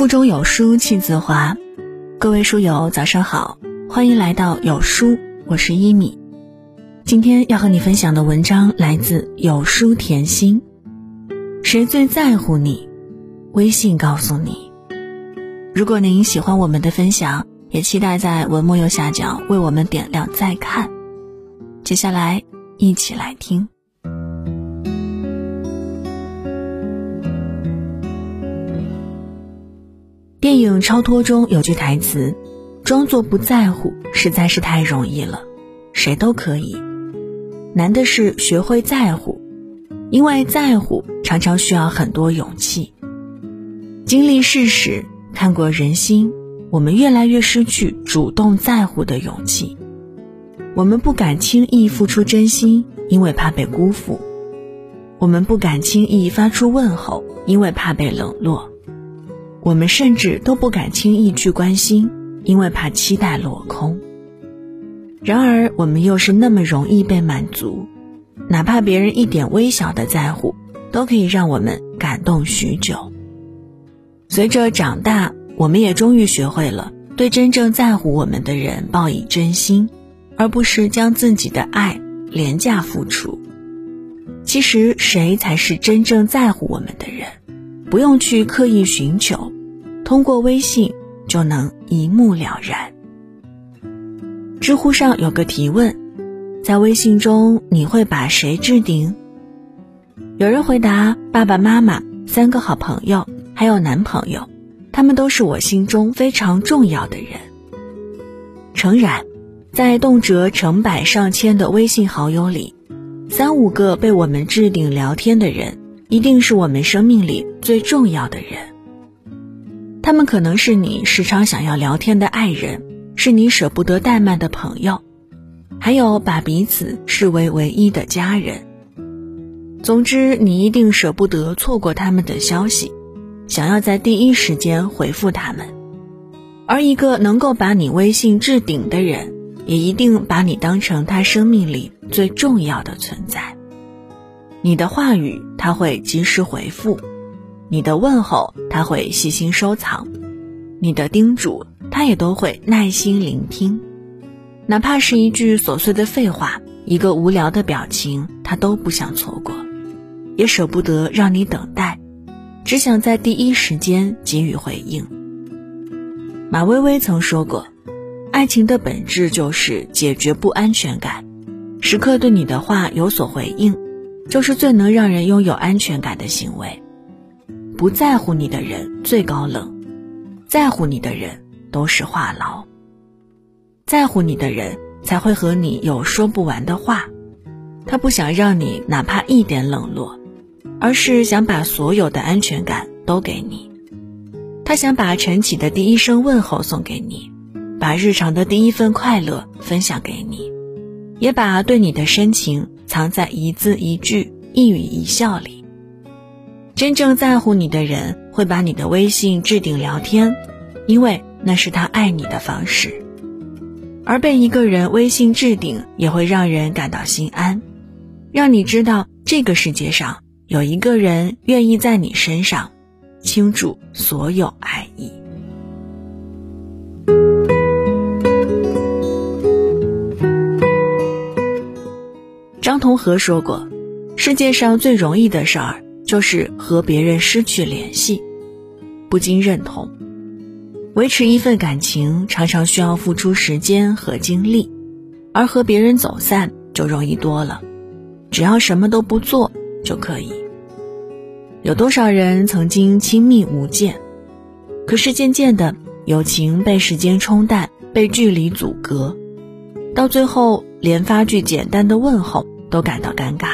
腹中有书气自华，各位书友早上好，欢迎来到有书，我是一米。今天要和你分享的文章来自有书甜心。谁最在乎你？微信告诉你。如果您喜欢我们的分享，也期待在文末右下角为我们点亮再看。接下来一起来听。电影《超脱》中有句台词：“装作不在乎实在是太容易了，谁都可以。难的是学会在乎，因为在乎常常需要很多勇气。经历世事，看过人心，我们越来越失去主动在乎的勇气。我们不敢轻易付出真心，因为怕被辜负；我们不敢轻易发出问候，因为怕被冷落。”我们甚至都不敢轻易去关心，因为怕期待落空。然而，我们又是那么容易被满足，哪怕别人一点微小的在乎，都可以让我们感动许久。随着长大，我们也终于学会了对真正在乎我们的人报以真心，而不是将自己的爱廉价付出。其实，谁才是真正在乎我们的人？不用去刻意寻求，通过微信就能一目了然。知乎上有个提问：在微信中你会把谁置顶？有人回答：爸爸妈妈、三个好朋友，还有男朋友，他们都是我心中非常重要的人。诚然，在动辄成百上千的微信好友里，三五个被我们置顶聊天的人。一定是我们生命里最重要的人。他们可能是你时常想要聊天的爱人，是你舍不得怠慢的朋友，还有把彼此视为唯一的家人。总之，你一定舍不得错过他们的消息，想要在第一时间回复他们。而一个能够把你微信置顶的人，也一定把你当成他生命里最重要的存在。你的话语他会及时回复，你的问候他会细心收藏，你的叮嘱他也都会耐心聆听，哪怕是一句琐碎的废话，一个无聊的表情，他都不想错过，也舍不得让你等待，只想在第一时间给予回应。马薇薇曾说过，爱情的本质就是解决不安全感，时刻对你的话有所回应。就是最能让人拥有安全感的行为。不在乎你的人最高冷，在乎你的人都是话痨。在乎你的人才会和你有说不完的话，他不想让你哪怕一点冷落，而是想把所有的安全感都给你。他想把晨起的第一声问候送给你，把日常的第一份快乐分享给你，也把对你的深情。藏在一字一句、一语一笑里。真正在乎你的人会把你的微信置顶聊天，因为那是他爱你的方式。而被一个人微信置顶，也会让人感到心安，让你知道这个世界上有一个人愿意在你身上倾注所有爱意。张同和说过：“世界上最容易的事儿就是和别人失去联系。”不禁认同。维持一份感情常常需要付出时间和精力，而和别人走散就容易多了，只要什么都不做就可以。有多少人曾经亲密无间，可是渐渐的，友情被时间冲淡，被距离阻隔，到最后连发句简单的问候。都感到尴尬，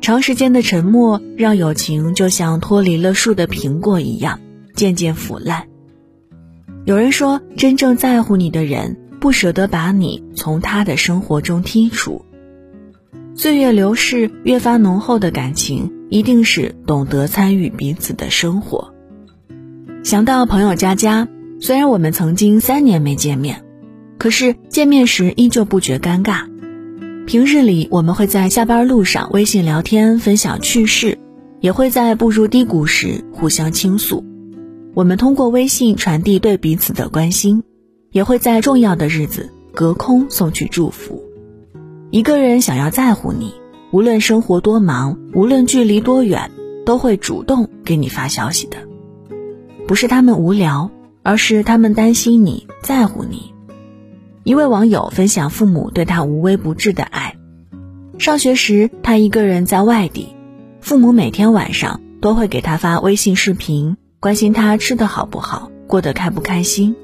长时间的沉默让友情就像脱离了树的苹果一样渐渐腐烂。有人说，真正在乎你的人不舍得把你从他的生活中剔除。岁月流逝，越发浓厚的感情一定是懂得参与彼此的生活。想到朋友佳佳，虽然我们曾经三年没见面，可是见面时依旧不觉尴尬。平日里，我们会在下班路上微信聊天，分享趣事，也会在步入低谷时互相倾诉。我们通过微信传递对彼此的关心，也会在重要的日子隔空送去祝福。一个人想要在乎你，无论生活多忙，无论距离多远，都会主动给你发消息的。不是他们无聊，而是他们担心你在乎你。一位网友分享父母对他无微不至的爱。上学时，他一个人在外地，父母每天晚上都会给他发微信视频，关心他吃的好不好，过得开不开心。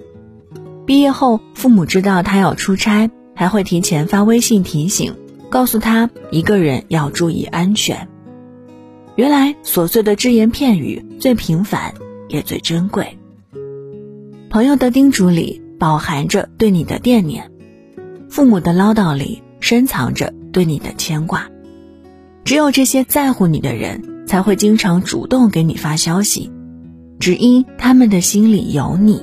毕业后，父母知道他要出差，还会提前发微信提醒，告诉他一个人要注意安全。原来，琐碎的只言片语最平凡，也最珍贵。朋友的叮嘱里饱含着对你的惦念，父母的唠叨里深藏着。对你的牵挂，只有这些在乎你的人才会经常主动给你发消息，只因他们的心里有你。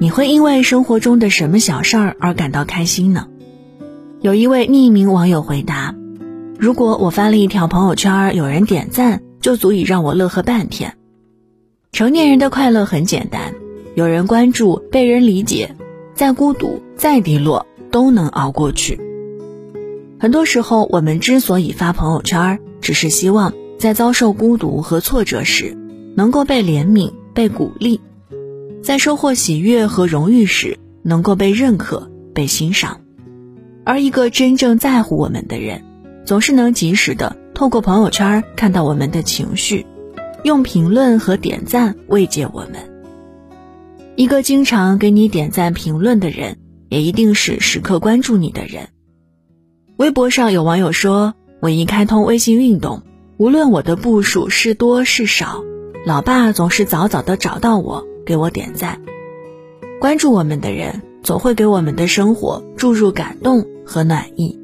你会因为生活中的什么小事儿而感到开心呢？有一位匿名网友回答：“如果我发了一条朋友圈，有人点赞，就足以让我乐呵半天。”成年人的快乐很简单，有人关注，被人理解，再孤独再低落都能熬过去。很多时候，我们之所以发朋友圈，只是希望在遭受孤独和挫折时，能够被怜悯、被鼓励；在收获喜悦和荣誉时，能够被认可、被欣赏。而一个真正在乎我们的人，总是能及时的透过朋友圈看到我们的情绪。用评论和点赞慰藉我们。一个经常给你点赞评论的人，也一定是时刻关注你的人。微博上有网友说：“我一开通微信运动，无论我的步数是多是少，老爸总是早早的找到我，给我点赞。关注我们的人，总会给我们的生活注入感动和暖意。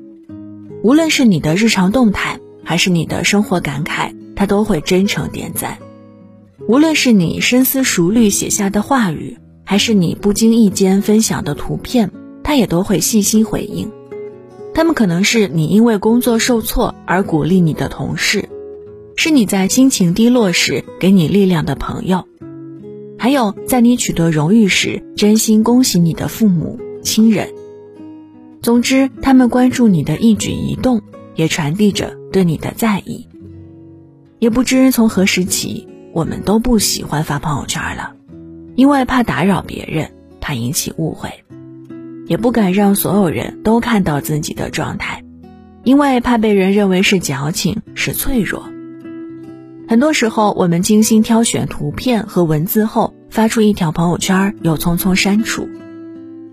无论是你的日常动态，还是你的生活感慨。”他都会真诚点赞，无论是你深思熟虑写下的话语，还是你不经意间分享的图片，他也都会细心回应。他们可能是你因为工作受挫而鼓励你的同事，是你在心情低落时给你力量的朋友，还有在你取得荣誉时真心恭喜你的父母亲人。总之，他们关注你的一举一动，也传递着对你的在意。也不知从何时起，我们都不喜欢发朋友圈了，因为怕打扰别人，怕引起误会，也不敢让所有人都看到自己的状态，因为怕被人认为是矫情、是脆弱。很多时候，我们精心挑选图片和文字后，发出一条朋友圈，又匆匆删除。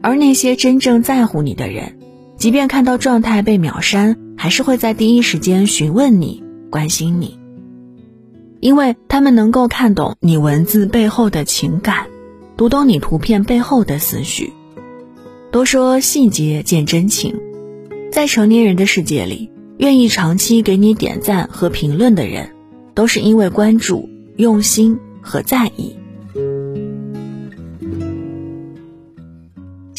而那些真正在乎你的人，即便看到状态被秒删，还是会在第一时间询问你、关心你。因为他们能够看懂你文字背后的情感，读懂你图片背后的思绪。都说细节见真情，在成年人的世界里，愿意长期给你点赞和评论的人，都是因为关注、用心和在意。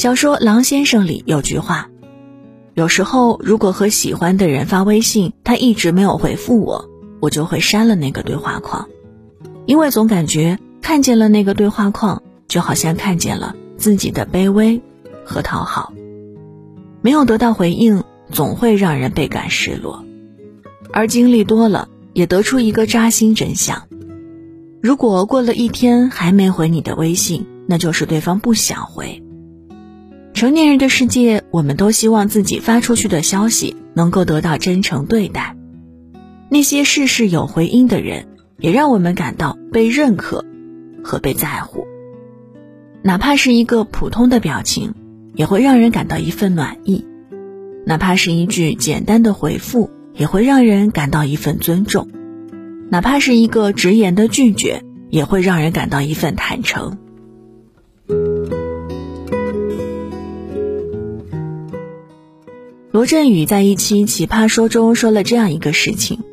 小说《狼先生》里有句话：有时候，如果和喜欢的人发微信，他一直没有回复我。我就会删了那个对话框，因为总感觉看见了那个对话框，就好像看见了自己的卑微和讨好。没有得到回应，总会让人倍感失落。而经历多了，也得出一个扎心真相：如果过了一天还没回你的微信，那就是对方不想回。成年人的世界，我们都希望自己发出去的消息能够得到真诚对待。那些事事有回音的人，也让我们感到被认可和被在乎。哪怕是一个普通的表情，也会让人感到一份暖意；哪怕是一句简单的回复，也会让人感到一份尊重；哪怕是一个直言的拒绝，也会让人感到一份坦诚。罗振宇在一期《奇葩说》中说了这样一个事情。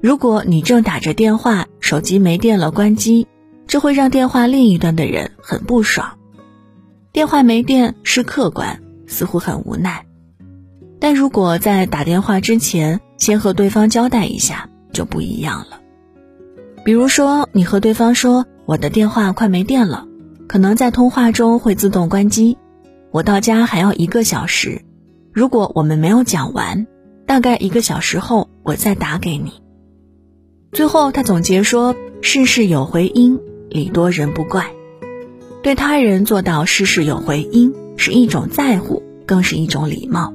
如果你正打着电话，手机没电了，关机，这会让电话另一端的人很不爽。电话没电是客观，似乎很无奈。但如果在打电话之前先和对方交代一下，就不一样了。比如说，你和对方说：“我的电话快没电了，可能在通话中会自动关机，我到家还要一个小时。如果我们没有讲完，大概一个小时后我再打给你。”最后，他总结说：“事事有回音，礼多人不怪。对他人做到事事有回音，是一种在乎，更是一种礼貌。”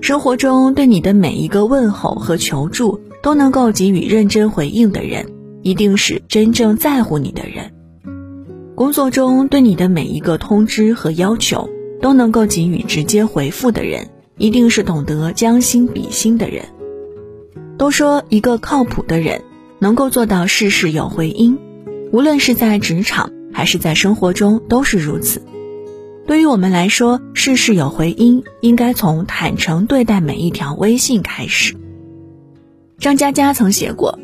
生活中对你的每一个问候和求助都能够给予认真回应的人，一定是真正在乎你的人；工作中对你的每一个通知和要求都能够给予直接回复的人，一定是懂得将心比心的人。都说一个靠谱的人能够做到事事有回音，无论是在职场还是在生活中都是如此。对于我们来说，事事有回音，应该从坦诚对待每一条微信开始。张嘉佳曾写过，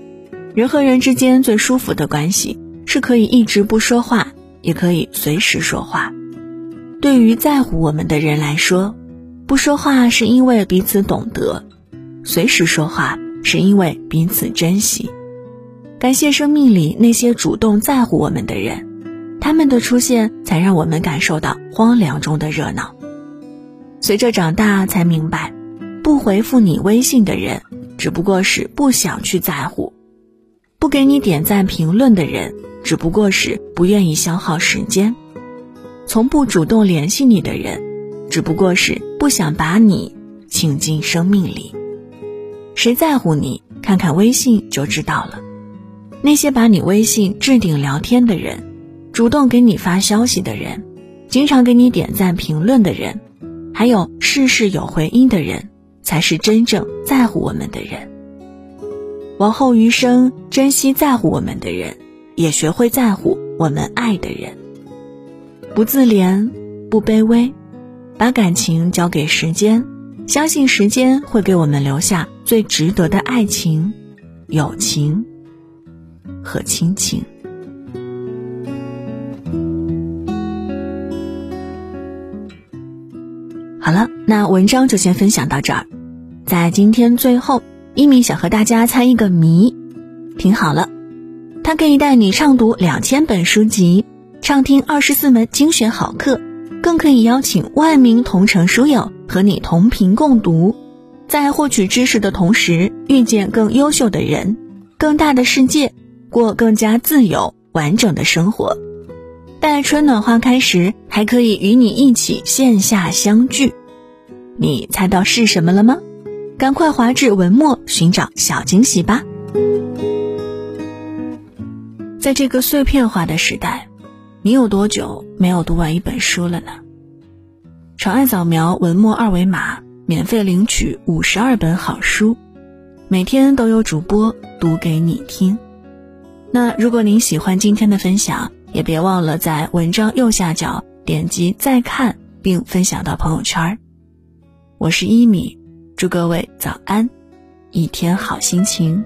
人和人之间最舒服的关系，是可以一直不说话，也可以随时说话。对于在乎我们的人来说，不说话是因为彼此懂得，随时说话是因为彼此珍惜。感谢生命里那些主动在乎我们的人。他们的出现，才让我们感受到荒凉中的热闹。随着长大，才明白，不回复你微信的人，只不过是不想去在乎；不给你点赞评论的人，只不过是不愿意消耗时间；从不主动联系你的人，只不过是不想把你请进生命里。谁在乎你？看看微信就知道了。那些把你微信置顶聊天的人。主动给你发消息的人，经常给你点赞评论的人，还有事事有回音的人，才是真正在乎我们的人。往后余生，珍惜在乎我们的人，也学会在乎我们爱的人。不自怜，不卑微，把感情交给时间，相信时间会给我们留下最值得的爱情、友情和亲情。好了，那文章就先分享到这儿。在今天最后，一米想和大家猜一个谜，听好了，它可以带你畅读两千本书籍，畅听二十四门精选好课，更可以邀请万名同城书友和你同频共读，在获取知识的同时，遇见更优秀的人，更大的世界，过更加自由完整的生活。待春暖花开时，还可以与你一起线下相聚。你猜到是什么了吗？赶快滑至文末寻找小惊喜吧。在这个碎片化的时代，你有多久没有读完一本书了呢？长按扫描文末二维码，免费领取五十二本好书，每天都有主播读给你听。那如果您喜欢今天的分享，也别忘了在文章右下角点击再看，并分享到朋友圈。我是一米，祝各位早安，一天好心情。